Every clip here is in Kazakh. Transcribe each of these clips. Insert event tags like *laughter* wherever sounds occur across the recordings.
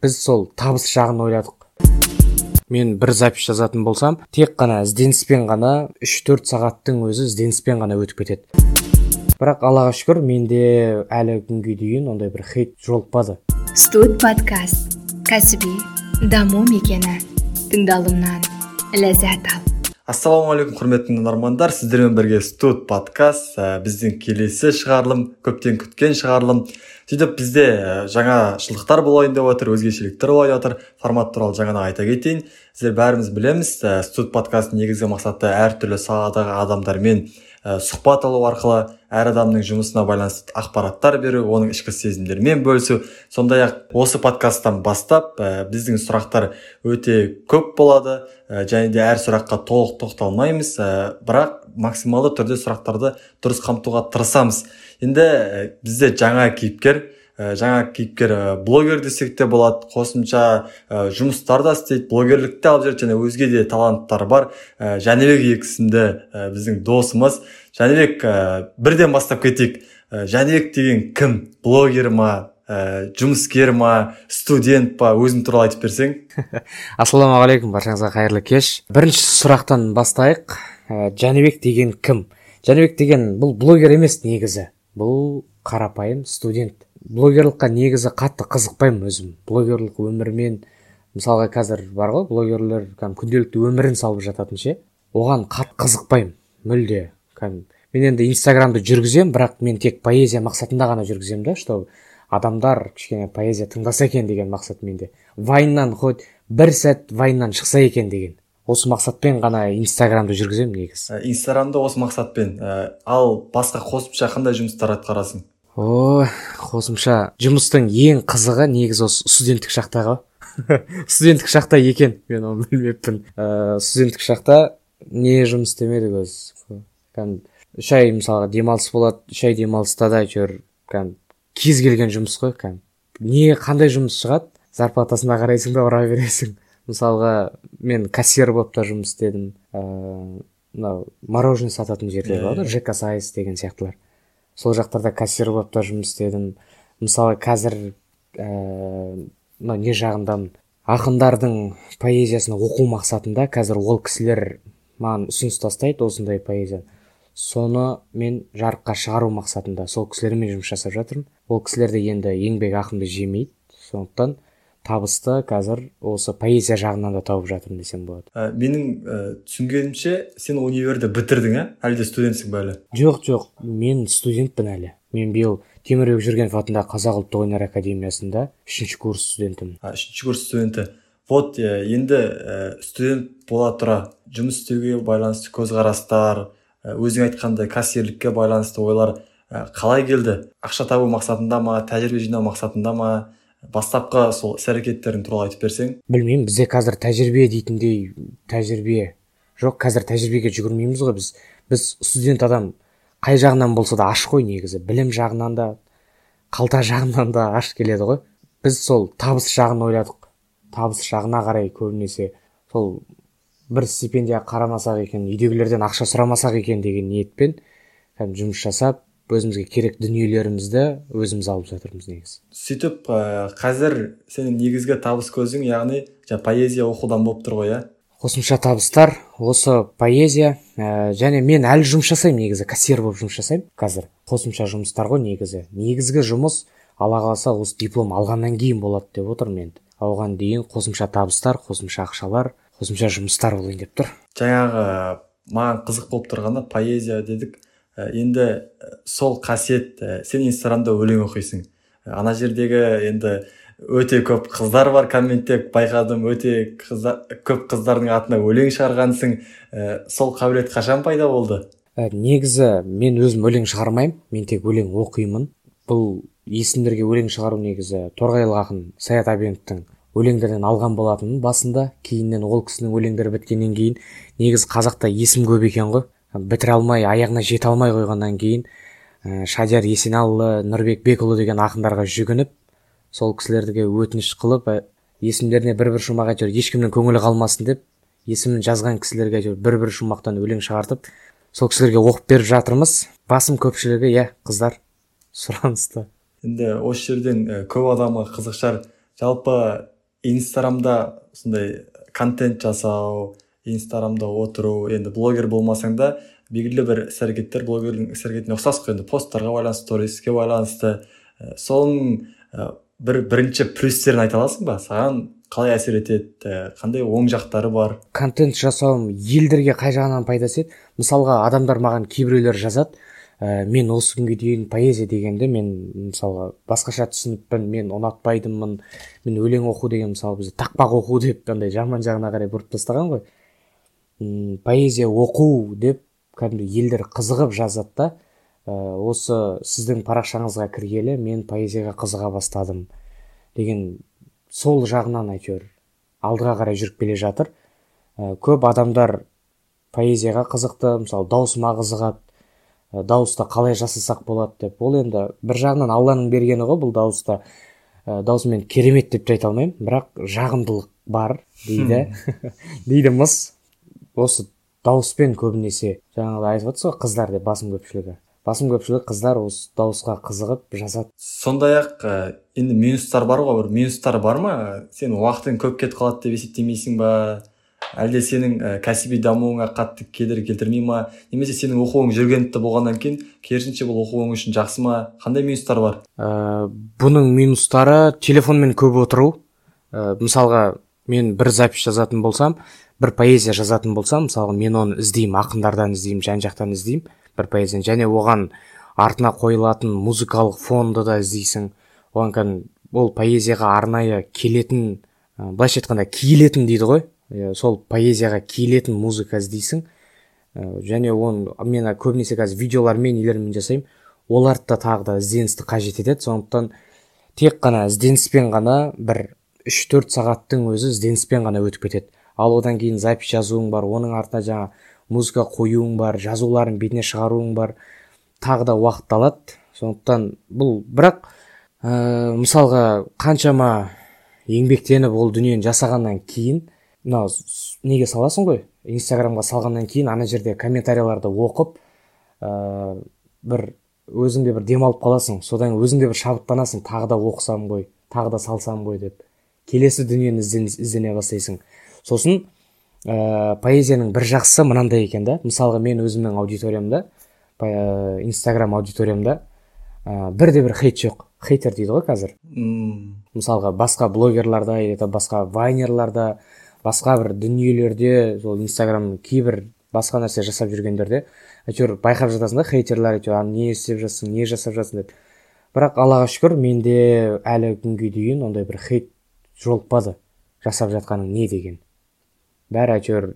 біз сол табыс жағын ойладық. Мен бір запись жазатын болсам тек қана ізденіспен ғана 3-4 сағаттың өзі ізденіспен ғана өтіп кетеді. Бірақ аллаға шүкір менде әлі күнге дейін ондай бір хейт жолықпады. Студ подкаст. Кәсіби даму мекені. Тыңдалымнан ләззат ал. Ассалаумағалейкум құрметті тыңдармандар. Сіздермен бірге студ подкаст ә, біздің келесі шығарылым көптен күткен шығарылым. Сөйтіп бізде ә, жаңашылдықтар болайын деп отыр өзгешеліктер болайын деп жатыр формат туралы жаңа айта кетейін. Сіздер бәріміз білеміз ә, студ подкасттың негізгі мақсаты әртүрлі саладағы адамдармен ә, сұхбат алу арқылы әр адамның жұмысына байланысты ақпараттар беру оның ішкі сезімдерімен бөлісу. Сондай ақ осы подкасттан бастап ә, біздің сұрақтар өте көп болады. Ә, және де әр сұраққа толық тоқталмаймыз. Ә, бірақ максималды түрде сұрақтарды дұрыс қамтуға тырысамыз. Енді ә, бізде жаңа кейіпкер ә, жаңа кейіпкер ә, блогер десек те болады қосымша ә, жұмыстар да істейді блогерлікті алып жүреді және өзге де таланттар бар. Ә, жәнібек екісінде ә, біздің досымыз. Жәнібек ә, бірден бастап кетейік. Ә, жәнібек деген кім? Блогер ма ә, жұмыскер ма студент па? Өзің туралы айтып берсең. *laughs* Ассалаумағалейкум баршаңызға қайырлы кеш. Бірінші сұрақтан бастайық. Ә, жәнібек деген кім? Жәнібек деген бұл блогер емес негізі. Бұл қарапайым студент. Блогерлыққа негізі қатты қызықпаймын өзім. Блогерлік өмірмен мысалға қазір бар ғой блогерлер күнделікті өмірін салып жататын ше. Оған қатты қызықпаймын мүлде. Мен енді инстаграмды жүргіземін бірақ мен тек поэзия мақсатында ғана жүргіземін да что адамдар кішкене поэзия тыңдаса екен деген мақсат менде. Вайннан хоть бір сәт вайннан шықса екен деген. Осы мақсатпен ғана инстаграмды жүргіземін негізі. Ә, инстаграмды осы мақсатпен ә, ал басқа қосымша қандай жұмыстар атқарасың? О қосымша жұмыстың ең қызығы негізі осы студенттік шақтағы. *laughs* Студенттік шақта екен мен оны білмеппін. Ә, студенттік шақта не жұмыс істемедік өзі үш ай мысалға демалыс болады үш ай демалыста да әйтеуір кәдімгі кез келген жұмыс қой кәдімгі. Не қандай жұмыс шығады? Зарплатасына қарайсың да ұра бересің. Мысалға мен кассир болып та жұмыс істедім. Ыыы мынау мороженое сататын жерде болады ғой жк сайыс деген сияқтылар. Сол жақтарда кассир болып та жұмыс істедім. Мысалы қазір ііі мынау не жағындамын ақындардың поэзиясын оқу мақсатында қазір ол кісілер маған ұсыныс тастайды осындай поэзия. Соны мен жарыққа шығару мақсатында сол кісілермен жұмыс жасап жатырмын. Ол кісілер де енді еңбек ақымды жемейді. Сондықтан табысты қазір осы поэзия жағынан да тауып жатырмын десем болады. Ә, менің ә, түсінгенімше сен универді бітірдің ә? Әлде студентсің әлі? Жоқ жоқ мен студентпін әлі. Мен биыл темірбек жүргенов атындағы қазақ ұлттық өнер академиясында үшінші курс студентімін. А үшінші курс студенті. Вот енді ә, студент бола тұра. Жұмыс істеуге байланысты көзқарастар Э, өзің айтқандай кассирлікке байланысты ойлар э, қалай келді? Ақша табу мақсатында ма тәжірибе жинау мақсатында ма? Бастапқы сол іс әрекеттерің туралы айтып берсең? Білмеймін бізде қазір тәжірибе дейтіндей тәжірибе жоқ. Қазір тәжірибеге жүгірмейміз ғой біз. Біз студент адам қай жағынан болса да аш қой негізі. Білім жағынан да қалта жағынан да аш келеді ғой. Біз сол табыс жағын ойладық. Табыс жағына қарай көбінесе сол бір стипендия қарамасақ екен үйдегілерден ақша сұрамасақ екен деген ниетпен жұмыс жасап өзімізге керек дүниелерімізді өзіміз алып жатырмыз негізі. Сөйтіп ә, қазір сенің негізгі табыс көзің яғни поэзия оқудан болып тұр ғой иә? Қосымша табыстар осы поэзия ә, және мен әлі жұмыс жасаймын негізі кассир болып жұмыс жасаймын қазір. Қосымша жұмыстар ғой негізі. Негізгі жұмыс алла қаласа осы диплом алғаннан кейін болады деп отырмын енді оған дейін қосымша табыстар қосымша ақшалар қосымша жұмыстар болайын деп тұр. Жаңағы маған қызық болып тұрғаны поэзия дедік. Енді сол қасиет ә, сен инстаграмда өлең оқисың. Ана жердегі енді өте көп қыздар бар комментте байқадым өте көп қыздардың атына өлең шығарғансың. Ә, сол қабілет қашан пайда болды? Ә, негізі мен өзім өлең шығармаймын мен тек өлең оқимын. Бұл есімдерге өлең шығару негізі торғайлық ақын саят әбеновтің өлеңдерден алған болатынмын басында кейіннен ол кісінің өлеңдері біткеннен кейін негізі қазақта есім көп екен ғой. Бітіре алмай аяғына жете алмай қойғаннан кейін ә, шадияр есенәлі нұрбек бекұлы деген ақындарға жүгініп сол кісілерге өтініш қылып ә, есімдеріне бір бір шумақ әйтеуір ешкімнің көңілі қалмасын деп есімін жазған кісілерге әйтеуір бір бір шумақтан өлең шығартып сол кісілерге оқып беріп жатырмыз. Басым көпшілігі иә қыздар сұранысты енді осы жерден көп адамға қызық шығар жалпы инстаграмда сондай контент жасау инстаграмда отыру енді блогер болмасаң да белгілі бір іс әрекеттер блогердің іс әрекетіне ұқсас қой. Енді посттарға байланысты сториске байланысты ә, соның ә, бір бірінші плюстерін айта аласың ба? Саған қалай әсер етеді? Ә, қандай оң жақтары бар? Контент жасауым елдерге қай жағынан пайдасы еді? Мысалға адамдар маған кейбіреулер жазады ә, мен осы күнге дейін поэзия дегенді мен мысалға басқаша түсініппін мен ұнатпайтынмын мен өлең оқу деген мысалы бізде тақпақ оқу деп андай жаман жағына қарай бұрып тастаған ғой поэзия оқу деп кәдімгі елдер қызығып жазады да ә, осы сіздің парақшаңызға кіргелі мен поэзияға қызыға бастадым деген сол жағынан әйтеуір алдыға қарай жүріп келе жатыр. Ә, көп адамдар поэзияға қызықты мысалы даусыма қызығады ә, дауысты қалай жасасақ болады деп. Ол енді бір жағынан алланың бергені ғой бұл дауысты ә, мен керемет деп те айта алмаймын бірақ жағымдылық бар дейді. *laughs* Дейді мыс. Осы дауыспен көбінесе жаңағыдай айтып отырсыз ғой қыздар деп басым көпшілігі. Басым көпшілігі қыздар осы дауысқа қызығып жазады сондай ақ ә, енді минустар бар ғой бір минустар бар ма? Сен уақытың көп кетіп қалады деп есептемейсің ба? Әлде сенің ә, кәсіби дамуыңа қатты кедергі келтірмей ма? Немесе сенің оқуың жүргенті болғаннан кейін керісінше бұл оқуың үшін жақсы ма? Қандай минустар бар? Ә, бұның минустары телефонмен көп отыру. Ә, мысалға мен бір запись жазатын болсам бір поэзия жазатын болсам мысалы мен оны іздеймін ақындардан іздеймін жан жақтан іздеймін бір поэзияны және оған артына қойылатын музыкалық фонды да іздейсің. Оған кәдімгі ол поэзияға арнайы келетін былайша айтқанда киілетін дейді ғой. Сол поэзияға киілетін музыка іздейсің. Ә, және оны мен көбінесе қазір видеолармен нелермен жасаймын. Оларды да тағы да ізденісті қажет етеді. Сондықтан тек қана ізденіспен ғана бір үш төрт сағаттың өзі ізденіспен ғана өтіп кетеді. Ал одан кейін запись жазуың бар оның артына жаңа музыка қоюың бар жазуларын бетіне шығаруың бар. Тағы да уақыт алады. Сондықтан бұл бірақ ә, мысалға қаншама еңбектеніп ол дүниені жасағаннан кейін мынау неге саласың ғой? Инстаграмға салғаннан кейін ана жерде комментарийларды оқып ә, бір өзіңде бір демалып қаласың. Содан өзіңде бір шабыттанасың. Тағы да оқысам ғой тағы да салсам ғой деп. Келесі дүниені іздене бастайсың. Сосын ә, поэзияның бір жақсысы мынандай екен да. Мысалға мен өзімнің аудиториямда ә, инстаграм аудиториямда ә, бірде бір хейт жоқ. Хейтер дейді ғой қазір. Мысалға басқа блогерларда или басқа вайнерларда басқа бір дүниелерде сол инстаграм кейбір басқа нәрсе жасап жүргендерде әйтеуір байқап жатасың да хейтерлар әйтеуір не істеп жатсың не жасап жатсың? деп. Бірақ аллаға шүкір менде әлі күнге дейін ондай бір хейт жолықпады. Жасап жатқаның не? деген. Бәрі әйтеуір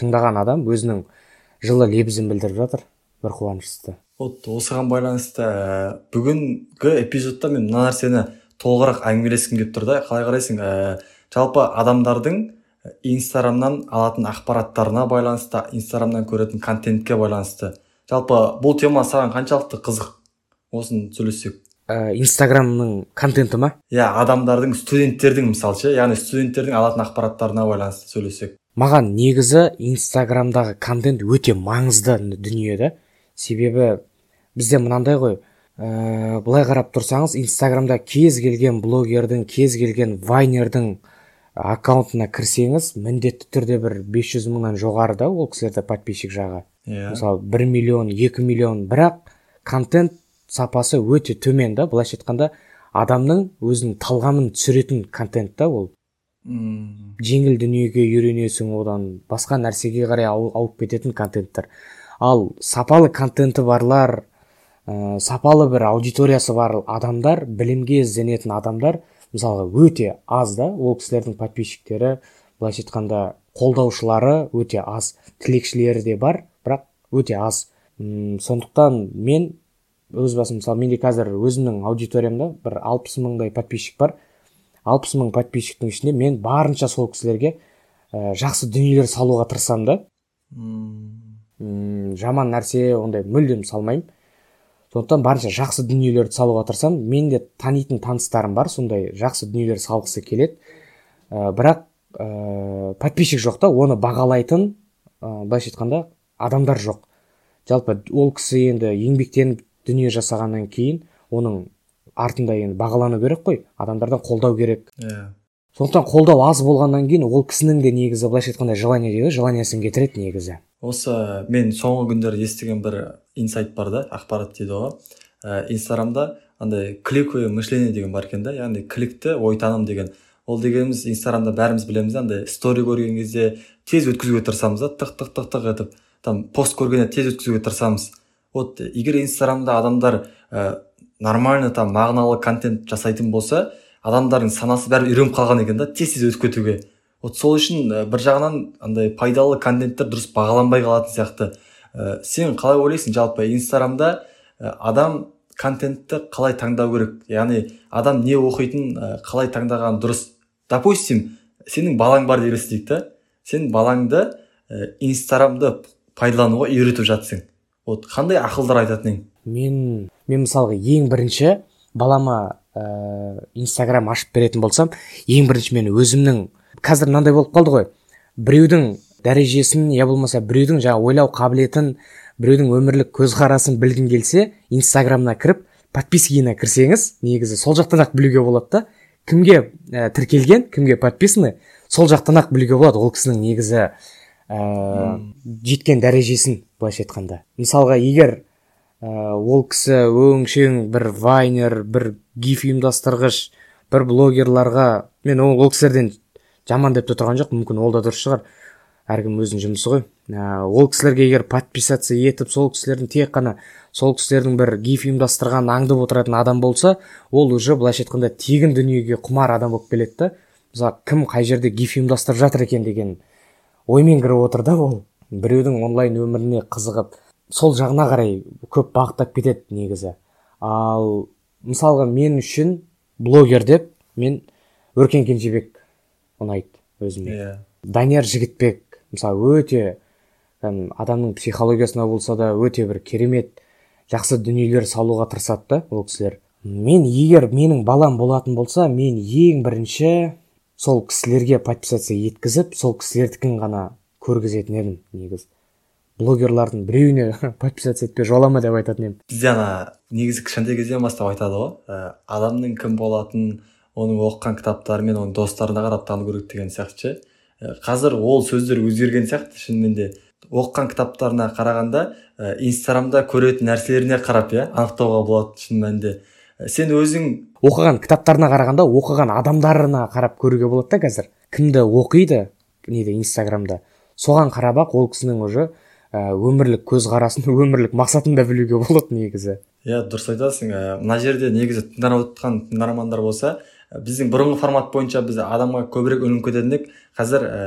тыңдаған адам өзінің жылы лебізін білдіріп жатыр. Бір қуанышты. Вот осыған байланысты ә, бүгінгі эпизодта мен мына нәрсені толығырақ әңгімелескім келіп тұр да. Қалай қарайсың ә, жалпы адамдардың инстаграмнан алатын ақпараттарына байланысты инстаграмнан көретін контентке байланысты. Жалпы бұл тема саған қаншалықты қызық? Осыны сөйлессек. Ә, инстаграмның контенті ма? Иә адамдардың студенттердің мысалы ше яғни студенттердің алатын ақпараттарына байланысты сөйлесек маған негізі инстаграмдағы контент өте маңызды дүние да. Себебі бізде мынандай ғой ә, былай қарап тұрсаңыз инстаграмда кез келген блогердің кез келген вайнердің аккаунтына кірсеңіз міндетті түрде бір 500 мыңнан жоғары да ол кісілерде подписчик жағы. Иә. Yeah. мысалы бір миллион екі миллион. Бірақ контент сапасы өте төмен да. Былайша айтқанда адамның өзінің талғамын түсіретін контент та ол. Мм. Жеңіл дүниеге үйренесің одан. Басқа нәрсеге қарай ауып кететін контенттер. Ал сапалы контенті барлар ә, сапалы бір аудиториясы бар адамдар білімге ізденетін адамдар мысалға өте аз да. Ол кісілердің подписчиктері былайша айтқанда қолдаушылары өте аз. Тілекшілері де бар бірақ өте аз. Үм, сондықтан мен өз басым мысалы менде қазір өзімнің аудиториямда бір алпыс мыңдай подписчик бар. Алпыс мың подписчиктің ішінде мен барынша сол кісілерге ә, жақсы дүниелер салуға тырысамын да. Мм жаман нәрсе ондай мүлдем салмаймын. Сондықтан барынша жақсы дүниелерді салуға тырысамын. Мен де танитын таныстарым бар сондай жақсы дүниелер салғысы келеді. Ә, бірақ ә, подписчик жоқ та оны бағалайтын ә, былайша айтқанда адамдар жоқ. Жалпы ол кісі енді еңбектеніп дүние жасағаннан кейін оның артында енді бағалану керек қой адамдардан қолдау керек. Иә. Сондықтан қолдау аз болғаннан кейін ол кісінің де негізі былайша айтқанда желание дейді ғой желаниесін кетіреді негізі. Осы мен соңғы күндері естіген бір инсайт бар да ақпарат дейді ғой ә, инстаграмда андай кликовое мышление деген бар екен да яғни кликті ойтаным деген. Ол дегеніміз инстаграмда бәріміз білеміз да андай стори көрген кезде тез өткізуге тырысамыз да тық тық тық тық етіп там пост көргенде тез өткізуге тырысамыз. Вот егер инстаграмда адамдар ә, нормально там мағыналы контент жасайтын болса адамдардың санасы бәрі үйреніп қалған екен да тез тез өтіп кетуге. Вот сол үшін ә, бір жағынан андай пайдалы контенттер дұрыс бағаланбай қалатын сияқты. Ә, сен қалай ойлайсың? Жалпы инстаграмда ә, адам контентті қалай таңдау керек? Яғни адам не оқитынын ә, қалай таңдаған дұрыс. Допустим сенің балаң бар делік дейік та. Сен балаңды инстаграмды пайдалануға үйретіп жатсың вот қандай ақылдар айтатын едің мен мен мысалға ең бірінші балама ә, инстаграм ашып беретін болсам ең бірінші мен өзімнің қазір мынандай болып қалды ғой. Біреудің дәрежесін я болмаса біреудің жаңа ойлау қабілетін біреудің өмірлік көзқарасын білгің келсе инстаграмына кіріп подпискиіне кірсеңіз негізі сол жақтан ақ білуге болады да. Кімге ә, тіркелген кімге подписаны сол жақтан ақ білуге болады ол кісінің негізі ә, жеткен дәрежесін былайша айтқанда. Мысалға егер ол кісі өңшең бір вайнер бір гиф ұйымдастырғыш бір блогерларға мен ол, ол кісілерден жаман деп те тұрған жоқ мүмкін ол да дұрыс шығар. Әркім өзінің жұмысы ғой. Ә, ол кісілерге егер подписаться етіп сол кісілердің тек қана сол кісілердің бір гиф ұйымдастырғанын аңдып отыратын адам болса ол уже былайша айтқанда тегін дүниеге құмар адам болып келеді да. Мысалы кім қай жерде гиф ұйымдастырып жатыр екен деген оймен кіріп отыр да ол. Біреудің онлайн өміріне қызығып сол жағына қарай көп бағыттап кетеді негізі. Ал мысалға мен үшін блогер деп мен өркен кенжебек ұнайды өзіме. Иә. Данияр жігітбек мысалы өте адамның психологиясына болса да өте бір керемет жақсы дүниелер салуға тырысады да ол кісілер. Мен егер менің балам болатын болса мен ең бірінші сол кісілерге подписаться еткізіп сол кісілердікін ғана көргізетін едім негізі. Блогерлардың біреуіне *laughs* подписаться етпе жолама деп айтатын едім бізде ана негізі кішкентай кезден бастап айтады ғой. Ә, адамның кім болатынын оның оқыған кітаптары мен оның достарына қарап тану керек деген сияқты ше. Ә, қазір ол сөздер өзгерген сияқты. Шынымен де оқыған кітаптарына қарағанда ә, инстаграмда көретін нәрселеріне қарап иә анықтауға болады шын мәнінде. Ә, сен өзің оқыған кітаптарына қарағанда оқыған адамдарына қарап көруге болады да қазір. Кімді оқиды неде инстаграмда. Соған қарап ақ ол кісінің уже өмірлік көзқарасын *laughs* өмірлік мақсатын да білуге болады негізі. Иә дұрыс айтасың. Ә, мына жерде негізі тыңдап отырған тыңдармандар болса біздің бұрынғы формат бойынша біз адамға көбірек үнім кететін қазір ә,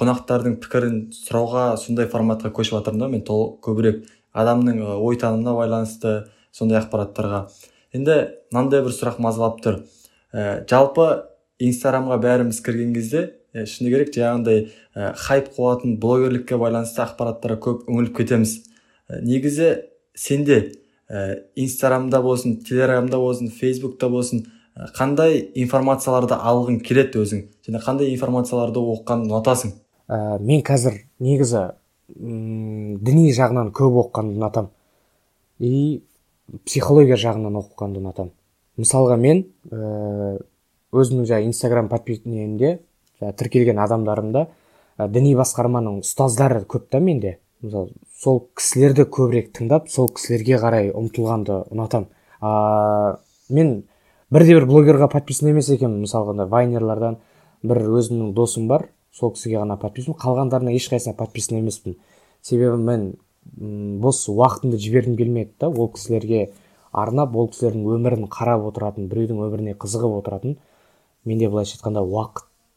қонақтардың пікірін сұрауға сондай форматқа көшіп жатырмын да мен тол көбірек адамның ой танымына байланысты сондай ақпараттарға. Енді мынандай бір сұрақ мазалап тұр. Ә, жалпы инстаграмға бәріміз кірген кезде ә, шыны керек жаңағындай ә, хайп қуатын блогерлікке байланысты ақпараттарға көп үңіліп кетеміз. Ә, негізі сенде ә, инстаграмда болсын телеграмда болсын фейсбукта болсын қандай информацияларды алғың келеді өзің? Және қандай информацияларды оқығанды ұнатасың? Ә, мен қазір негізі діни жағынан көп оқығанды ұнатам. И психология жағынан оқығанды ұнатам. Мысалға мен ә, өзімнің жаңағы инстаграм подписниемде тіркелген адамдарымда ә, діни басқарманың ұстаздары көп та менде. Мысалы сол кісілерді көбірек тыңдап сол кісілерге қарай ұмтылғанды ұнатам. А, мен бірде бір блогерға подписан емес екенмін. Мысалға вайнерлардан бір өзімнің досым бар. Сол кісіге ғана подписан қалғандарына ешқайсысына подписан емеспін. Себебі мен бос уақытымды жібергім келмеді да ол кісілерге арнап ол кісілердің өмірін қарап отыратын біреудің өміріне қызығып отыратын. Менде былайша айтқанда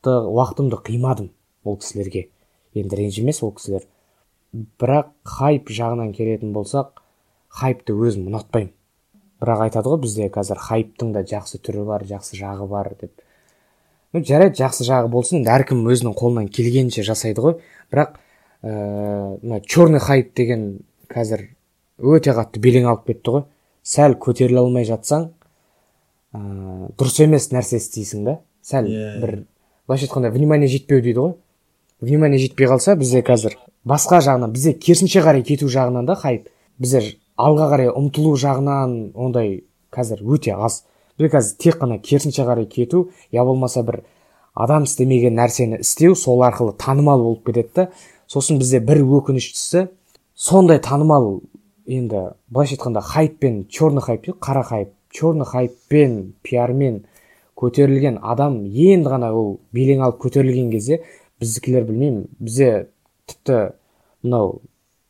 уақытты уақытымды қимадым ол кісілерге. Енді ренжімес ол кісілер. Бірақ хайп жағынан келетін болсақ хайпты өзім ұнатпаймын. Бірақ айтады ғой бізде қазір хайптың да жақсы түрі бар жақсы жағы бар деп. Ну жарайды жақсы жағы болсын енді әркім өзінің қолынан келгенше жасайды ғой. Бірақ ыыы мына черный хайп деген қазір өте қатты белең алып кетті ғой. Сәл көтеріле алмай жатсаң ыыы дұрыс емес нәрсе істейсің да. Сәл yeah. Иә. бір былайша айтқанда внимание жетпеу дейді ғой. Внимание жетпей қалса бізде қазір басқа жағынан бізде керісінше қарай кету жағынан да хайп. Бізде алға қарай ұмтылу жағынан ондай қазір өте аз. Бізде қазір тек қана керісінше қарай кету я болмаса бір адам істемеген нәрсені істеу сол арқылы танымал болып кетеді да. Сосын бізде бір өкініштісі сондай танымал енді былайша айтқанда хайппен черный хайп қара хайп черный хайппен пиармен көтерілген адам енді ғана ол белең алып көтерілген кезде біздікілер білмеймін. Бізде тіпті мынау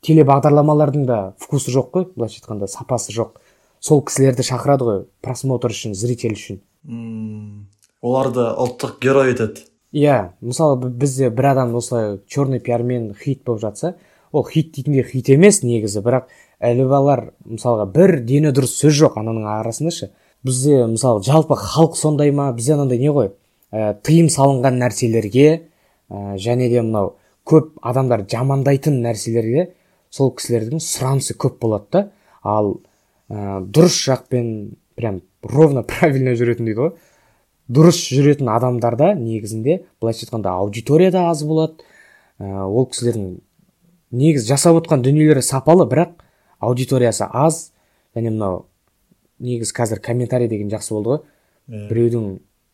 телебағдарламалардың да вкусы жоқ қой. Былайша айтқанда сапасы жоқ. Сол кісілерді шақырады ғой просмотр үшін зритель үшін. Мм оларды ұлттық герой етеді. Иә мысалы бізде бір адам осылай черный пиармен хит болып жатса ол хит дейтіндей хит емес негізі. Бірақ әлібалар мысалға бір дені дұрыс сөз жоқ ананың арасында ше. Бізде мысалы жалпы халық сондай ма? Бізде анандай не ғой? Ә, тыйым салынған нәрселерге ә, және де мынау көп адамдар жамандайтын нәрселерге сол кісілердің сұранысы көп болады да. Ал ә, дұрыс жақпен прям ровно *laughs* правильно жүретін дейді ғой. Дұрыс жүретін адамдарда негізінде былайша айтқанда аудитория да аз болады. Ә, ол кісілердің негізі жасап отқан дүниелері сапалы бірақ аудиториясы аз. Және мынау негізі қазір комментарий деген жақсы болды ғой. Біреудің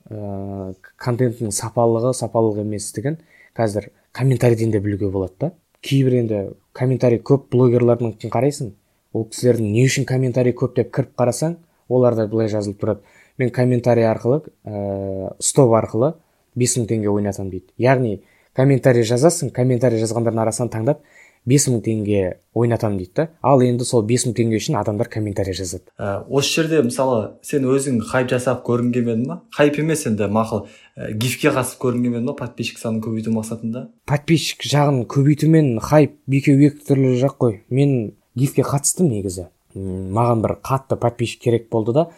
ә, контентінің сапалығы сапалық еместігін қазір комментарийден де білуге болады да. Кейбір енді комментарий көп блогерлардың қарайсың. Ол кісілердің не үшін комментарий көп деп кіріп қарасаң оларда былай жазылып тұрады. Мен комментарий арқылы ә, стоп арқылы бес мың теңге ойнатамын дейді. Яғни комментарий жазасың комментарий жазғандардың арасынан таңдап бес мың теңге ойнатамын дейді. Да ал енді сол бес мың теңге үшін адамдар комментарий жазады. Ә, осы жерде мысалы сен өзің хайп жасап көргің келмеді ма? Хайп емес енді мақұл ә, гифке қатысып көргің келмеді ма подписчик санын көбейту мақсатында? Подписчик жағын көбейту мен хайп екеуі екі түрлі жақ қой. Мен гифке қатыстым негізі. Маған бір қатты подписчик керек болды да.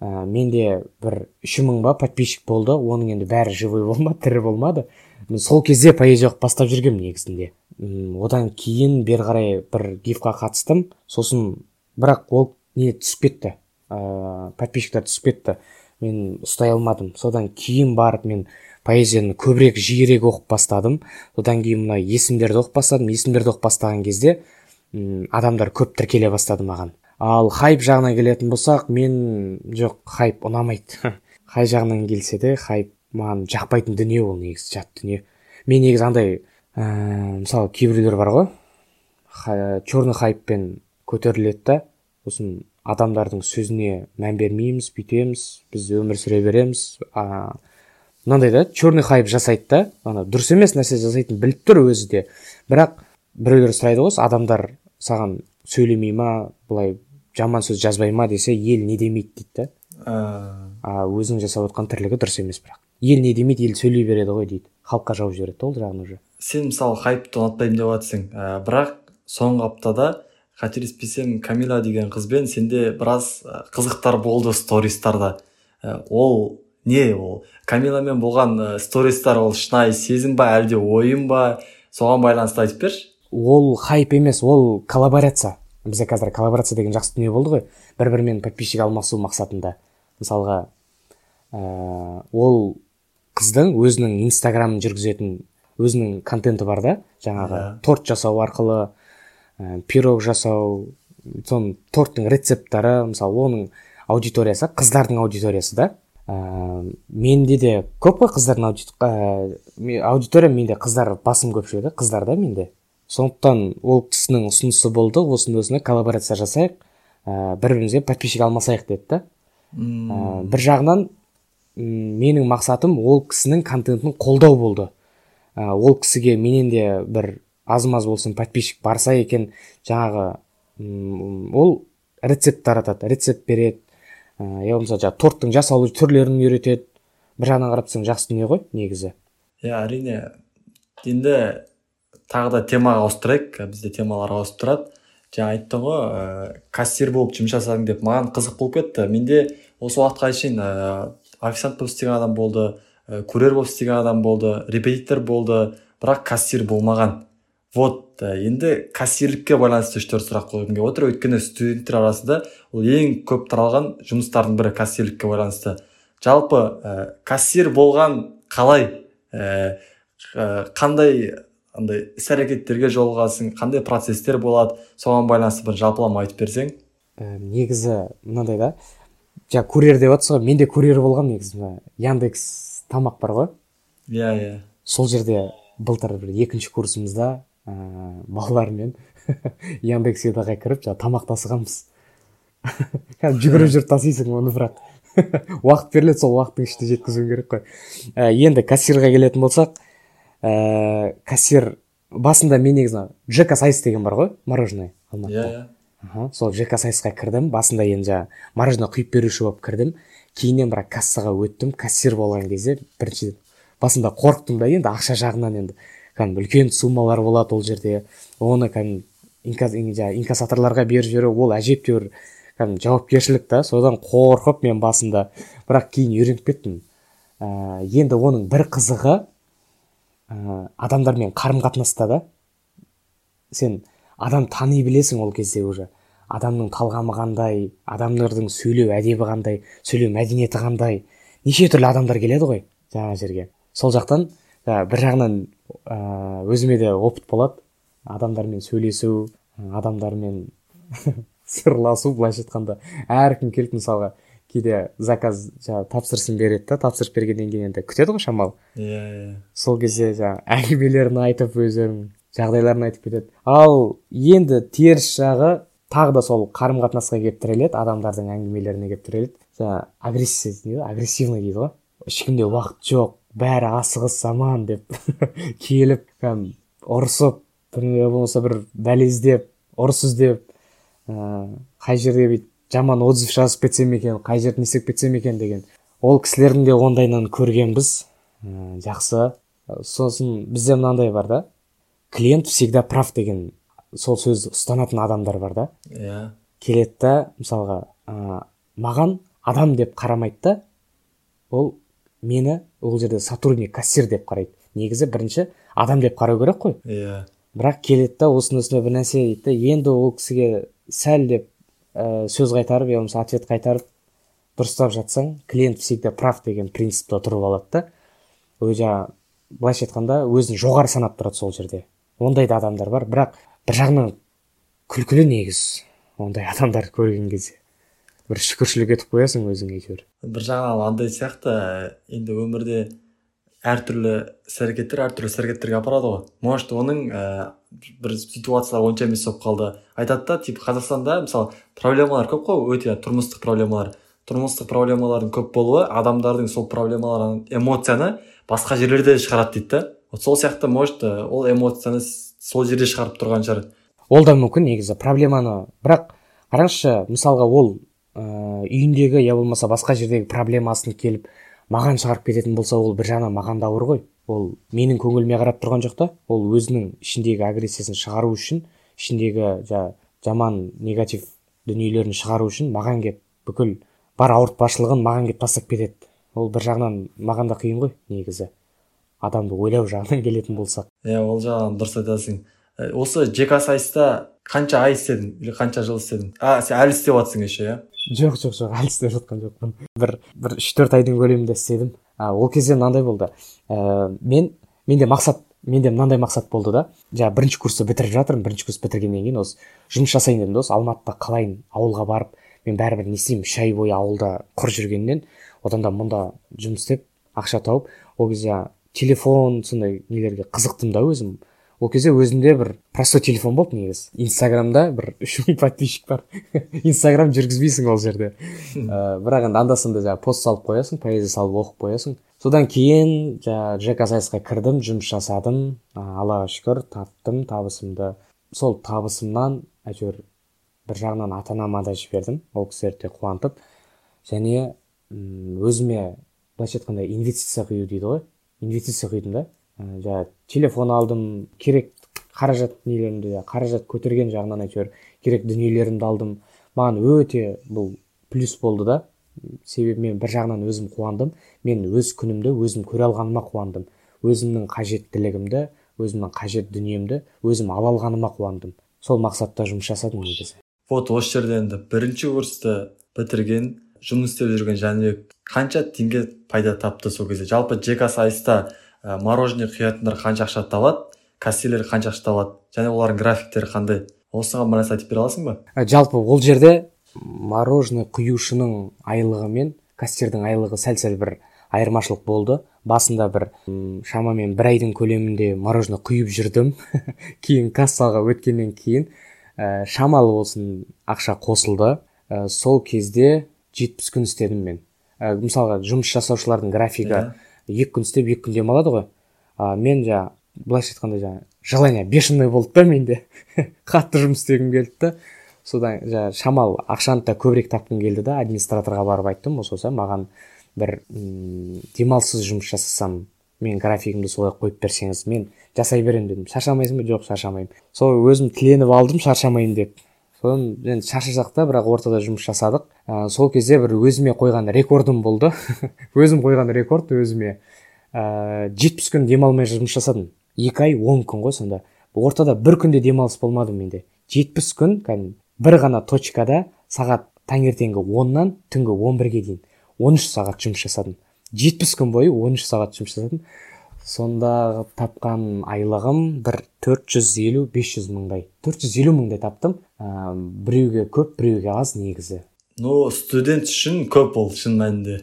Ә, менде бір үш мың ба подписчик болды. Оның енді бәрі живой болмады тірі болмады. Мен сол кезде поэзия оқып бастап жүргенмін негізінде. Одан кейін бері қарай бір гифқа қатыстым. Сосын бірақ ол не түсіп кетті. Ә, подписчиктер түсіп кетті. Мен ұстай алмадым. Содан кейін барып мен поэзияны көбірек жиірек оқып бастадым. Содан кейін мына есімдерді оқып бастадым. Есімдерді оқып бастаған кезде адамдар көп тіркеле бастады маған. Ал хайп жағына келетін болсақ мен жоқ хайп ұнамайды. Хайп жағынан келсе де хайп маған жақпайтын дүние ол негізі жат дүние. Мен негізі андай ә, мысалы кейбіреулер бар ғой. Ха- черный хайппен көтеріледі да сосын адамдардың сөзіне мән бермейміз бүйтеміз біз өмір сүре береміз. А, мынандай да черный хайп жасайды да ана дұрыс емес нәрсе жасайтынын біліп тұр өзі де. Бірақ біреулер сұрайды ғой адамдар саған сөйлемей ма былай жаман сөз жазбай ма? десе ел не демейді дейді да. Ә, а өзің жасап отқан тірлігі дұрыс емес бірақ. Ел не демейді ел сөйлей береді ғой дейді. Халыққа жауып жібереді да ол жағын уже. Сен мысалы хайпты ұнатпаймын деп жатрсың ә, бірақ соңғы аптада қателеспесем камила деген қызбен сенде біраз ә, қызықтар болды стористарда. Ә, ол не ол? Камиламен болған ә, стористар ол шынайы сезім ба әлде ойын ба? Соған байланысты айтып берші. Ол хайп емес ол коллаборация. Бізде қазір коллаборация деген жақсы дүние болды ғой. Бір бірімен подписчик алмасу мақсатында. Мысалға ә, ол қыздың өзінің инстаграмын жүргізетін өзінің контенті бар да жаңағы Иә. торт жасау арқылы ә, пирог жасау соның торттың рецепттары мысалы оның аудиториясы қыздардың аудиториясы да. Ә, менде де көп қой қыздардың ауди- ә, аудитория менде қыздар басым көпшілігі қыздар да менде. Сондықтан ол кісінің ұсынысы болды осыны осыны коллаборация жасайық ә, бір бірімізге подписчик алмасайық деді да. Ә, бір жағынан менің мақсатым ол кісінің контентін қолдау болды. Ол кісіге менен де бір аз маз болсын подписчик барса екен жаңағы ол рецепт таратады рецепт береді. Ә, я болмаса жаңағы торттың жасалу түрлерін үйретеді. Бір жағынан қарап тұрсаң жақсы дүние ғой негізі. Иә әрине. Енді тағы да темаға ауысып тұрайық бізде темалар ауысып тұрады жаңа айттың ғой ә, кассир болып жұмыс жасадың деп маған қызық болып кетті. Менде осы уақытқа шейін ә, официант болып істеген адам болды. ә, курьер болып істеген адам болды репетитор болды бірақ кассир болмаған. Вот енді кассирлікке байланысты үш төрт сұрақ қойғым келіп отыр. Өйткені студенттер арасында ол ең көп таралған жұмыстардың бірі кассирлікке байланысты. Жалпы ә, кассир болған қалай? Ә, қандай андай іс әрекеттерге жолығасың қандай процесстер болады? Соған байланысты бір жалпылама айтып берсең. Ә, негізі мынандай да. Жаңа курьер деп жатсыз ғой мен де курьер болғанмын негізі яндекс тамақ бар ғой. Иә иә. Сол жерде былтыр бір екінші курсымызда ыыы балалармен *laughs* яндекс едаға кіріп жаңағы тамақ тасығанбыз. *laughs* Кәдімгі жүгіріп жүріп тасисың оны бірақ *laughs* уақыт беріледі сол уақыттың ішінде жеткізуің керек қой. Ә, енді кассирға келетін болсақ ә, кассир басында мен негізі жк сайыс деген бар ғой мороженое. Иә алматыда. Иә Аха, сол жк сайысқа кірдім. Басында енді жаңағы мороженое құйып беруші болып кірдім. Кейіннен бірақ кассаға өттім. Кассир болған кезде бірінші басында қорықтым да енді ақша жағынан енді. Кәдімгі үлкен суммалар болады ол жерде. Оны кәдімгі инка- ин- жаңағы инкассаторларға беріп жіберу ол әжептәуір кәдімгі жауапкершілік та. Содан қорқып мен басында бірақ кейін үйреніп кеттім. Ә, енді оның бір қызығы ә, адамдармен қарым қатынаста да. Сен адам тани білесің ол кезде уже. Адамның талғамы қандай адамдардың сөйлеу әдебі қандай сөйлеу мәдениеті қандай неше түрлі адамдар келеді ғой жаңа жерге. Сол жақтан бір жағынан ә, өзіме де опыт болады. Адамдармен сөйлесу адамдармен *laughs* сырласу былайша айтқанда әркім келіп мысалға кейде заказ жаңағы тапсырысын береді да тапсырыс бергеннен кейін енді күтеді ғой шамалы. Иә иә. Сол кезде жаңағы әңгімелерін айтып өздерінің жағдайларын айтып кетеді. Ал енді теріс жағы тағы да сол қарым қатынасқа келіп тіреледі адамдардың әңгімелеріне келіп тіреледі жаңағы агрессия дейді агрессивный дейді ғой. Ешкімде уақыт жоқ бәрі асығыс заман деп *laughs* келіп кәдімгі ұрысып бір болмаса бір бәле іздеп ұрыс іздеп ыыы қай жерде бүйтіп жаман отзыв жазып кетсем екен қай жерді не істеп кетсем екен деген. Ол кісілердің де ондайынан көргенбіз ыыы жақсы. Сосын бізде мынандай бар да клиент всегда прав деген сол сөзді ұстанатын адамдар бар да. Иә. Келеді да мысалға ә, маған адам деп қарамайды да ол мені ол жерде сотрудник кассир деп қарайды. Негізі бірінші адам деп қарау керек қой. Иә. Бірақ келеді да осының үстіне бір нәрсе дейді да енді ол кісіге сәл деп ә, сөз қайтарып я болмаса ответ қайтарып дұрыстап жатсаң клиент всегда прав деген принципте тұрып алады да. Ол жаңағы былайша айтқанда өзін жоғары санап тұрады сол жерде. Ондай да адамдар бар. Бірақ бір жағынан күлкілі негізі ондай адамдарды көрген кезде. Бір шүкіршілік етіп қоясың өзің әйтеуір. Бір жағынан андай сияқты. Енді өмірде әртүрлі іс әрекеттер әртүрлі іс әрекеттерге апарады ғой. Может оның ә, бір ситуациялар онша емес болып қалды. Айтады да типа қазақстанда мысалы проблемалар көп қой өте тұрмыстық проблемалар. Тұрмыстық проблемалардың көп болуы адамдардың сол проблемаларын эмоцияны басқа жерлерде шығарады дейді да. Вот сол сияқты может ә, ол эмоцияны сол жерде шығарып тұрған шығар. Ол да мүмкін негізі проблеманы. Бірақ қараңызшы мысалға ол ыыы үйіндегі я болмаса басқа жердегі проблемасын келіп маған шығарып кететін болса ол бір жағынан маған да ауыр ғой. Ол менің көңіліме қарап тұрған жоқ та. Ол өзінің ішіндегі агрессиясын шығару үшін ішіндегі жа, жаман негатив дүниелерін шығару үшін маған келіп бүкіл бар ауыртпашылығын маған келіп тастап кетеді. Ол бір жағынан маған да қиын ғой негізі. Адамды ойлау жағынан *laughs* келетін болсақ. Иә ол жағынан дұрыс айтасың. Ә, осы жк сайыста қанша ай істедің? Или қанша жыл істедің? А сен әлі істеп жатрсың еще иә? Жоқ жоқ жоқ әлі істеп жатқан жоқпын. бір бір үш төрт айдың көлемінде істедім. А, ол кезде мынандай болды. Ә, мен менде мақсат менде мынандай мақсат болды да. Жаңағы бірінші курсты бітіріп жатырмын. Бірінші курс бітіргеннен кейін осы жұмыс жасайын дедім да осы алматыда қалайын ауылға барып мен бәрібір не істеймін үш ай бойы ауылда құр жүргеннен. Одан да мұнда жұмыс істеп ақша тауып ол кезде телефон сондай нелерге қызықтым да өзім. Ол кезде өзімде бір простой телефон болды негізі. Инстаграмда бір үш мың подписчик бар. *laughs* Инстаграм жүргізбейсің ол жерде. Ыыы бірақ енді анда санда жаңағы пост салып қоясың поэзия салып оқып қоясың. Содан кейін жаңағы жк сайысқа кірдім жұмыс жасадым. А, аллаға шүкір таптым табысымды. Сол табысымнан әйтеуір бір жағынан ата анама да жібердім. Ол кісілерді де қуантып. Және өзіме былайша айтқанда инвестиция құю дейді ғой. Инвестиция құйдым да Ә, жаңағы телефон алдым керек қаражат нелерімді қаражат көтерген жағынан әйтеуір керек дүниелерімді алдым. Маған өте бұл плюс болды да. Себебі мен бір жағынан өзім қуандым. Мен өз күнімді өзім көре алғаныма қуандым. Өзімнің қажеттілігімді өзімнің қажет дүниемді өзім ала алғаныма қуандым. Сол мақсатта жұмыс жасадым негізі. Вот осы жерде енді бірінші курсты бітірген жұмыс істеп жүрген жәнібек қанша теңге пайда тапты сол кезде. Жалпы жк сайыста ә, мороженое құятындар қанша ақша табады кассирлер қанша ақша табады және олардың графиктері қандай? Осыған нәрсе айтып бере аласың ба? Ә, жалпы ол жерде мороженое құюшының айлығы мен кассирдің айлығы сәл сәл бір айырмашылық болды. Басында бір шамамен бір айдың көлемінде мороженое құйып жүрдім. *laughs* Кейін кассаға өткеннен кейін ә, шамалы болсын ақша қосылды. Ә, сол кезде жетпіс күн істедім мен. Ә, мысалға жұмыс жасаушылардың графигі yeah. Екі күн істеп екі күн демалады ғой. А, мен жаңағы былайша айтқанда жаңағы желание бешеный болды да менде. *laughs* Қатты жұмыс істегім келді да. Содан жаңағы шамалы ақшаны да көбірек тапқым келді да администраторға барып айттым осы болса маған бір м демалыссыз жұмыс жасасам мен графигімді солай қойып берсеңіз мен жасай беремін дедім. Шаршамайсың ба? Жоқ шаршамаймын. Сол өзім тіленіп алдым шаршамаймын деп. Содан енді шаршасақ та бірақ ортада жұмыс жасадық. Ә, сол кезде бір өзіме қойған рекордым болды. *laughs* Өзім қойған рекорд өзіме ә, жетпіс күн демалмай жұмыс жасадым. Екі ай он күн ғой сонда. Ортада бір күнде демалыс болмады менде. Жетпіс күн кәдімгі бір ғана точкада сағат таңертеңгі оннан түнгі он бірге дейін 13 сағат жұмыс жасадым. Жетпіс күн бойы 13 сағат жұмыс жасадым. Сонда тапқан айлығым бір 450 500 мыңдай. 450 мыңдай таптым. Ә, біреуге көп біреуге аз негізі. Ну студент үшін көп ол шын мәнінде.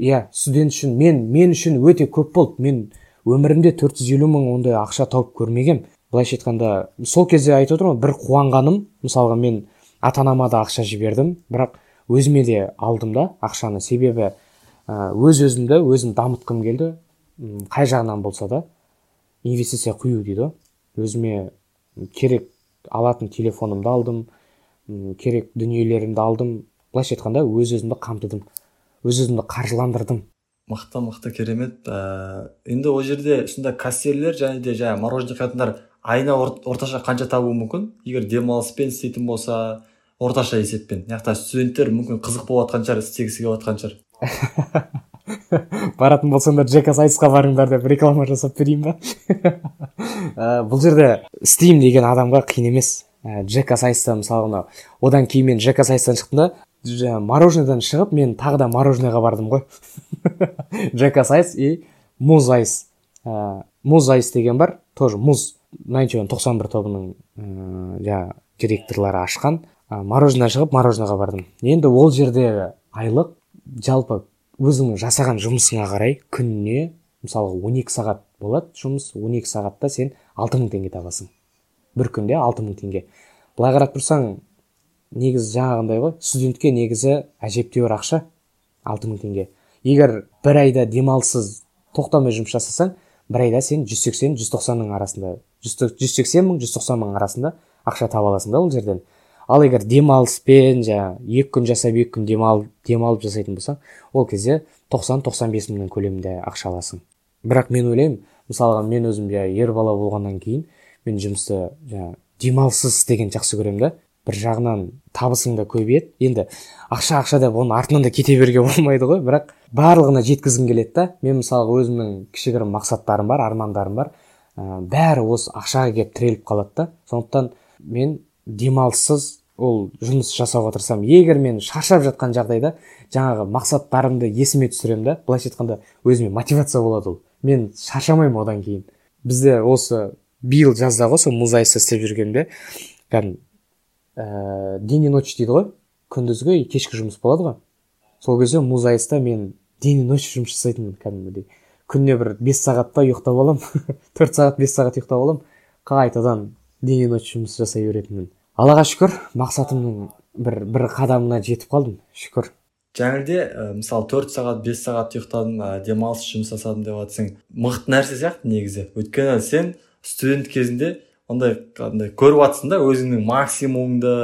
Иә студент үшін мен мен үшін өте көп болды. Мен өмірімде 450 мың ондай ақша тауып көрмегем. Былайша айтқанда сол кезде айтып отырмын бір қуанғаным. Мысалға мен ата анама да ақша жібердім бірақ өзіме де алдым да ақшаны. Себебі өз өзімді өзім дамытқым келді. Қай жағынан болса да инвестиция құю дейді. Ғой өзіме керек алатын телефонымды алдым керек дүниелерімді алдым. Былайша айтқанда өз өзімді қамтыдым өз өзімді қаржыландырдым. Мықты мықты керемет. Ә, енді ол жерде сонда кассирлер және де жаңағы мороженое құятындар айына орташа қанша табуы мүмкін? Егер демалыспен істейтін болса орташа есеппен. Мына жақта студенттер мүмкін қызық болып жатқан шығар істегісі келіп жатқан шығар. *laughs* *laughs* баратын болсаңдар джека сайтсқа барыңдар деп реклама жасап берейін ба? *laughs* Ә, бұл жерде істеймін деген адамға қиын емес. Ә, джека сайста мысалы мынау одан кейін мен джека сайстан шықтым да мороженыйдан шығып мен тағы да мороженыйға бардым ғой. *laughs* Джека сайс и муз айс ә, муз айс деген бар тоже муз. Тоқсан бір тобының жаңағы директорлары ашқан. Мороженое шығып мороженыйға бардым. Енді ол жерде айлық жалпы өзіңнің жасаған жұмысыңа қарай күніне мысалға 12 сағат болады жұмыс 12 сағатта сен 6000 теңге табасың. Бір күнде 6000 теңге. Былай қарап тұрсаң негізі жаңағындай ғой студентке негізі әжептәуір ақша 6000 теңге. Егер бір айда демалыссыз тоқтамай жұмыс жасасаң бір айда сен 180-190-ның арасында 180 мың 190 мың арасында ақша таба аласың да ол жерден. Ал егер демалыспен жаңағы екі күн жасап екі күн демал, демалып жасайтын болсаң ол кезде 90-95 мыңның көлемінде ақша аласың. Бірақ мен ойлаймын мысалға мен өзім жаңағы ер бала болғаннан кейін мен жұмысты жаңағы демалыссыз істеген жақсы көремін да. Бір жағынан табысың да көбейеді енді ақша ақша деп оның артынан да кете беруге *laughs* болмайды ғой. Бірақ барлығына жеткізгім келеді да. Мен мысалға өзімнің кішігірім мақсаттарым бар армандарым бар. Ә, бәрі осы ақшаға келіп тіреліп қалады да. Сондықтан мен демалыссыз ол жұмыс жасауға тырысамын. Егер мен шаршап жатқан жағдайда жаңағы мақсаттарымды есіме түсіремін да былайша айтқанда өзіме мотивация болады ол. Мен шаршамаймын одан кейін. Бізде осы биыл жазда ғой сол музайста істеп жүргенде кәдімгі ә, день и ночь дейді ғой. Күндізгі кешкі жұмыс болады ғой. Сол кезде музайста мен день и ночь жұмыс жасайтынмын кәдімгідей. Күніне бір бес сағат па ұйықтап аламын. *laughs* Төрт сағат бес сағат ұйықтап аламын. Қайтадан и ночь жұмыс жасай беретінмін. Аллаға шүкір мақсатымның бір бір қадамына жетіп қалдым. Шүкір. Жаңағыде ә, мысалы төрт сағат бес сағат ұйықтадым ә, демалыс жұмыс жасадым деп жатсаң мықты нәрсе сияқты негізі. Өйткені сен студент кезінде ондай андай көріп жатрсың да өзіңнің максимумыңды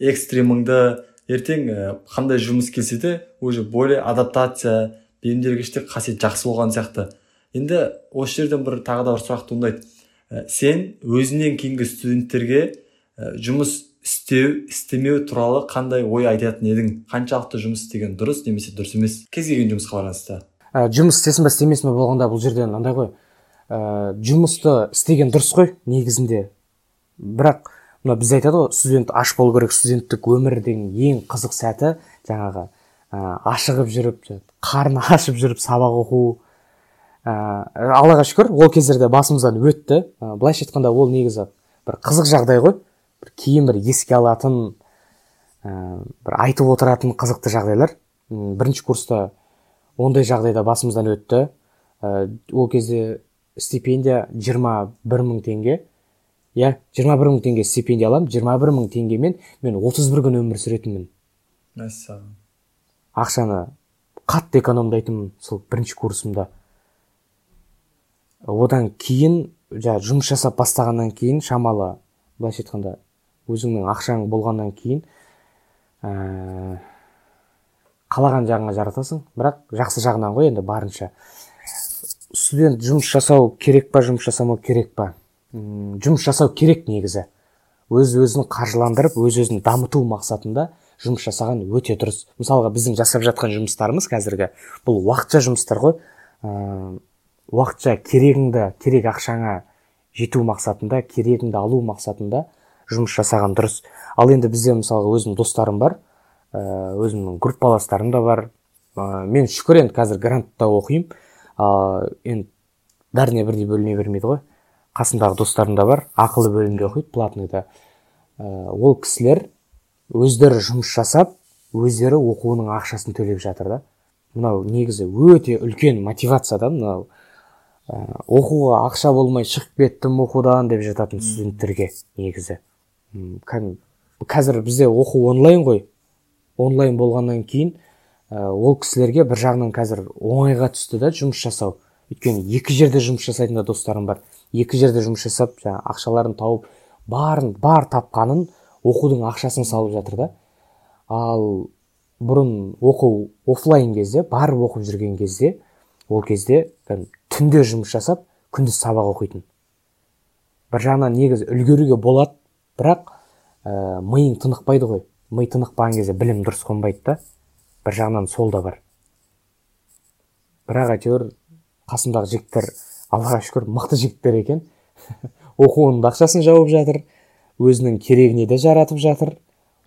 экстримыңды ертең ә, қандай жұмыс келсе де уже более адаптация бейімделгіштік қасиет жақсы болған сияқты. Енді осы жерден бір тағы да бір сұрақ туындайды. Сен өзіңнен кейінгі студенттерге ә, жұмыс істеу істемеу туралы қандай ой айтатын едің? Қаншалықты жұмыс істеген дұрыс немесе дұрыс емес? Кез келген жұмысқа байланысты. Ә, жұмыс істесін ба істемесін ба болғанда бұл жерде мынандай ғой. Ә, жұмысты істеген дұрыс қой негізінде. Бірақ мына бізде айтады ғой студент аш болу керек студенттік өмірдің ең қызық сәті жаңағы ә, ашығып жүріп қарны ашып жүріп сабақ оқу ә, аллаға шүкір ол кездерде басымыздан өтті. Ә, былайша айтқанда ол негізі бір қызық жағдай ғой. Бір кейін бір еске алатын бір айтып отыратын қызықты жағдайлар. Бірінші курста ондай жағдайда басымыздан өтті. Ә, ол кезде стипендия 21 мың теңге. Иә 21 мың теңге стипендия аламын. 21 мың теңгемен мен 31 күн өмір сүретінмін. Мәссаған. Ақшаны қатты экономдайтынмын сол бірінші курсымда. Одан кейін жаңа жұмыс жасап бастағаннан кейін шамалы былайша айтқанда өзіңнің ақшаң болғаннан кейін ә, қалаған жағыңа жаратасың. Бірақ жақсы жағынан ғой енді барынша. Студент жұмыс жасау керек па жұмыс жасамау керек па? Жұмыс жасау керек негізі. Өз өзін қаржыландырып өз өзін дамыту мақсатында жұмыс жасаған өте дұрыс. Мысалға біздің жасап жатқан жұмыстарымыз қазіргі. Бұл уақытша жұмыстар ғой. Ә, уақытша керегіңді керек ақшаңа жету мақсатында керегіңді алу мақсатында жұмыс жасаған дұрыс. Ал енді бізде мысалға өзімнің достарым бар ә, өзімнің группаластарым да бар. Ә, мен шүкір енді қазір грантта оқимын. А енді бәріне бірдей бөліне бермейді ғой. Қасымдағы достарым да бар ақылы бөлімде оқиды платныйда ә, ол кісілер өздері жұмыс жасап өздері оқуының ақшасын төлеп жатыр да. Мынау негізі өте үлкен мотивация да мынау оқуға ақша болмай шығып кеттім оқудан деп жататын студенттерге негізі. Қазір бізде оқу онлайн ғой. Онлайн болғаннан кейін ә, ол кісілерге бір жағынан қазір оңайға түсті да жұмыс жасау. Өйткені екі жерде жұмыс жасайтын да достарым бар. Екі жерде жұмыс жасап жаңағы ақшаларын тауып барын бар тапқанын оқудың ақшасын салып жатыр да. Ал бұрын оқу оффлайн кезде барып оқып жүрген кезде ол кезде түнде жұмыс жасап күндіз сабақ оқитын. Бір жағынан негізі үлгеруге болады бірақ ә, миың тынықпайды ғой. Ми тынықпаған кезде білім дұрыс қонбайды да бір жағынан сол да бар. Бірақ әйтеуір қасымдағы жігіттер аллаға шүкір мықты жігіттер екен. *laughs* Оқуының да ақшасын жауып жатыр өзінің керегіне де жаратып жатыр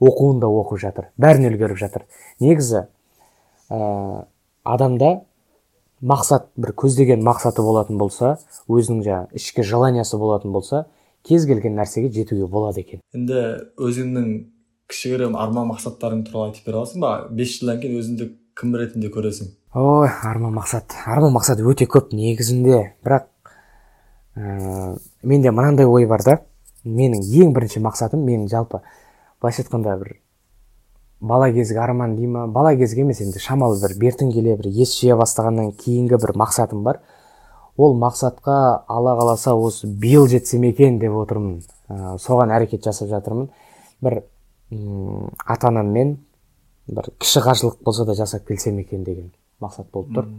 оқуын да оқып жатыр бәрін үлгеріп жатыр. Негізі ә, адамда мақсат бір көздеген мақсаты болатын болса өзінің жаңағы ішкі желаниясы болатын болса кез келген нәрсеге жетуге болады екен. Енді өзіңнің кішігірім арман мақсаттарың туралы айтып бере аласың ба? Бес жылдан кейін өзіңді кім ретінде көресің? Ой арман мақсат. Арман мақсат өте көп негізінде. Бірақ ә, менде мынандай ой бар да менің ең бірінші мақсатым менің жалпы былайша айтқанда бір бала кезгі арман дей ма? Бала кезгі емес енді шамалы бір бертін келе бір ес жия бастағаннан кейінгі бір мақсатым бар. Ол мақсатқа алла қаласа осы биыл жетсем екен деп отырмын. Ә, соған әрекет жасап жатырмын. Бір м, ата анаммен бір кіші қажылық болса да жасап келсем екен деген мақсат болып тұр.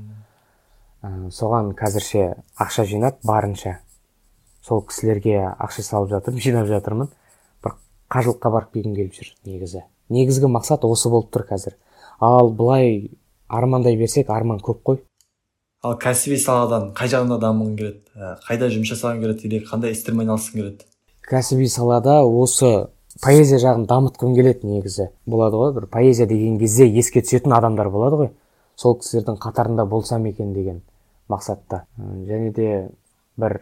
Ә, соған қазірше ақша жинап барынша сол кісілерге ақша салып жатырмын жинап жатырмын. Қажылыққа барып келгім келіп жүр негізі. Негізгі мақсат осы болып тұр қазір. Ал былай армандай берсек арман көп қой. Ал кәсіби саладан қай жағына дамығың келеді? Ә, қайда жұмыс жасағың келеді или қандай істермен айналысқың келеді? Кәсіби салада осы поэзия жағын дамытқым келеді негізі. Болады ғой бір поэзия деген кезде еске түсетін адамдар болады ғой. Сол кісілердің қатарында болсам екен деген мақсатта. Және де бір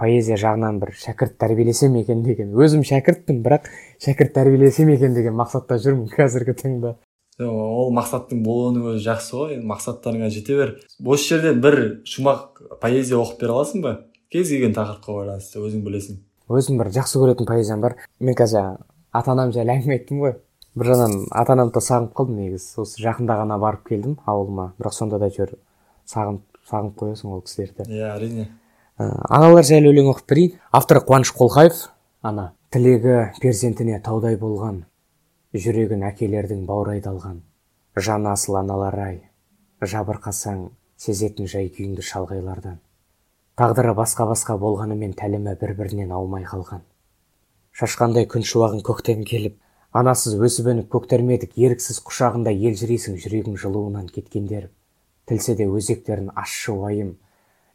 поэзия жағынан бір шәкірт тәрбиелесем екен деген. Өзім шәкіртпін бірақ шәкірт тәрбиелесем екен деген мақсатта жүрмін қазіргі таңда. Ол мақсаттың болуының өзі жақсы ғой. Енді мақсаттарыңа жете бер. Осы жерде бір шумақ поэзия оқып бере аласың ба? Кез келген тақырыпқа байланысты өзің білесің. Өзім бір жақсы көретін поэзиям бар. Мен қазір ата анам жайлы әңгіме айттым ғой. Бір жағынан ата анамды да сағынып қалдым негізі. Осы жақында ғана барып келдім ауылыма. Бірақ сонда да әйтеуір сағынып сағынып қоясың ол кісілерді. Иә әрине. Аналар жайлы өлең оқып берейін. Авторы қуаныш қолхаев ана. Тілегі перзентіне таудай болған жүрегін әкелердің баурайды алған. Жаны асыл аналар ай жабырқасаң сезетін жай күйіңді шалғайлардан. Тағдыры басқа басқа болғанымен тәлімі бір бірінен аумай қалған. Шашқандай күн шуағын көктем келіп анасыз өсіп өніп көктәрмедік еріксіз құшағында елжірейсің жүрегің жылуынан кеткендер. Тілсе де өзектерін ащы уайым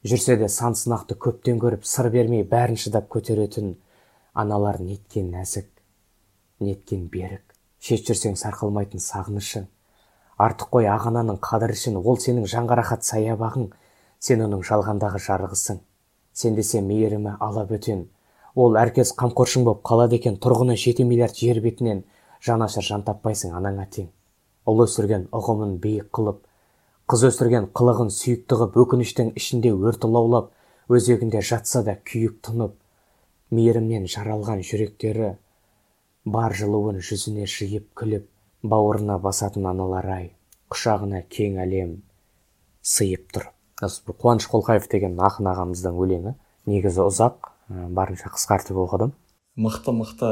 жүрсе де сан сынақты көптен көріп сыр бермей бәрін шыдап көтеретін аналар неткен нәзік неткен берік. Шет жүрсең сарқылмайтын сағынышың. Артық қой ағананың қадірі үшін ол сенің жанға рахат саябағың сен оның жалғандағы жарығысың. Сен десе мейірімі ала бөтен ол әркез қамқоршың боп қалады екен тұрғыны жеті миллиард жер бетінен. Жанашыр жан таппайсың анаңа тең. Ұл өсірген ұғымын биік қылып қыз өсірген қылығын сүйікті қып өкініштің ішінде өрт лаулап өзегінде жатса да күйік тұнып мейірімнен жаралған жүректері бар жылуын жүзіне жиып күліп бауырына басатын аналар ай құшағына кең әлем сыйып тұр. Қуаныш қолқаев деген ақын ағамыздың өлеңі. Негізі ұзақ барынша қысқартып оқыдым. Мықты мықты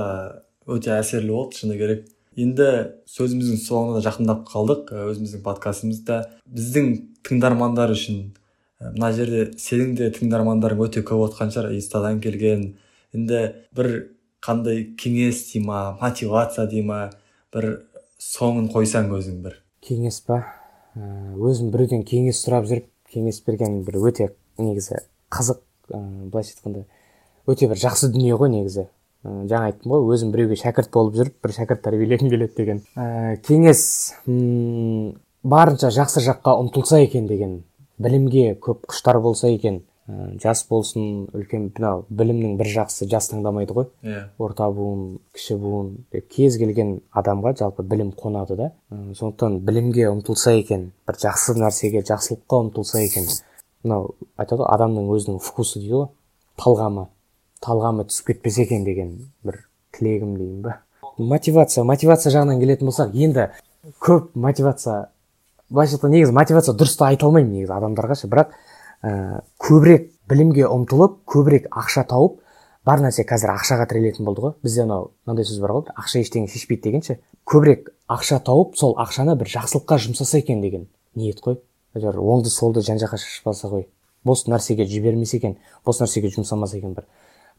өте әсерлі болды. Шыны керек енді сөзіміздің соңына жақындап қалдық. Өзіміздің подкастымызда біздің тыңдармандар үшін мына жерде сенің де тыңдармандарың өте көп отқан шығар инстадан келген. Енді бір қандай кеңес дей ма мотивация дей ма бір соңын қойсаң өзің бір. Кеңес па? Өзім біреуден кеңес сұрап жүріп кеңес берген бір өте негізі қызық ыыы былайша айтқанда өте бір жақсы дүние ғой негізі. Жаңа айттым ғой өзім біреуге шәкірт болып жүріп бір шәкірт тәрбиелегім келеді деген. Ә, кеңес барынша жақсы жаққа ұмтылса екен деген білімге көп құштар болса екен. Ә, жас болсын үлкен мынау білімнің бір жақсысы жас таңдамайды ғой. Иә. Орта буын кіші буын деп кез келген адамға жалпы білім қонады да. Ә, сондықтан білімге ұмтылса екен бір жақсы нәрсеге жақсылыққа ұмтылса екен. Мынау айтады ғой адамның өзінің вкусы дейді ғой талғамы. Талғамы түсіп кетпесе екен деген бір тілегім деймін ба. Мотивация мотивация жағынан келетін болсақ енді көп мотивация былайша айтқанда негізі мотивация дұрыс та айта алмаймын негізі адамдарға ше бірақ ә, көбірек білімге ұмтылып көбірек ақша тауып бар нәрсе қазір ақшаға тірелетін болды ғой. Бізде анау мынандай сөз бар ғой ақша ештеңе шешпейді деген ше. Көбірек ақша тауып сол ақшаны бір жақсылыққа жұмсаса екен деген ниет қой. Әйтеуір оңды солды жан жаққа шашпаса ғой. Бос нәрсеге жібермесе екен бос нәрсеге жұмсамаса екен бір.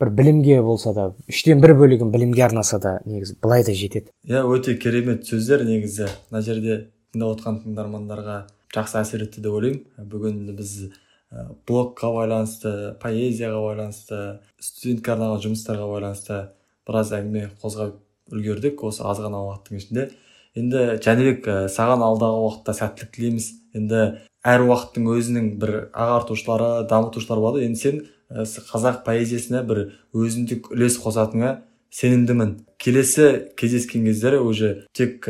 Бір білімге болса да үштен бір бөлігін білімге арнаса да негізі былай да жетеді. Иә өте керемет сөздер негізі. Мына жерде тыңдап отқан тыңдармандарға жақсы әсер етті деп ойлаймын. Бүгін біз блогқа байланысты поэзияға байланысты студентке арналған жұмыстарға байланысты біраз әңгіме қозғап үлгердік. Осы аз ғана уақыттың ішінде. Енді жәнібек саған алдағы уақытта сәттілік тілейміз. Енді әр уақыттың өзінің бір ағартушылары дамытушылары болады енді сен қазақ поэзиясына бір өзіндік үлес қосатыныңа сенімдімін. Келесі кездескен кездері уже тек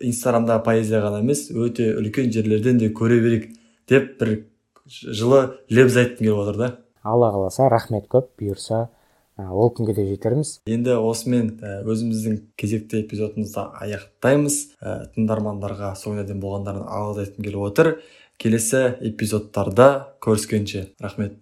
инстаграмдағы поэзия ғана емес өте үлкен жерлерден де көре берейік деп бір жылы лебіз айтқым келіп отыр да. Алла қаласа рахмет көп бұйырса ол күнге де жетерміз. Енді осымен өзіміздің кезекті эпизодымызды аяқтаймыз. Тыңдармандарға соңына дейін болғандарына алғыс айтқым келіп отыр. Келесі эпизодтарда көріскенше. Рахмет.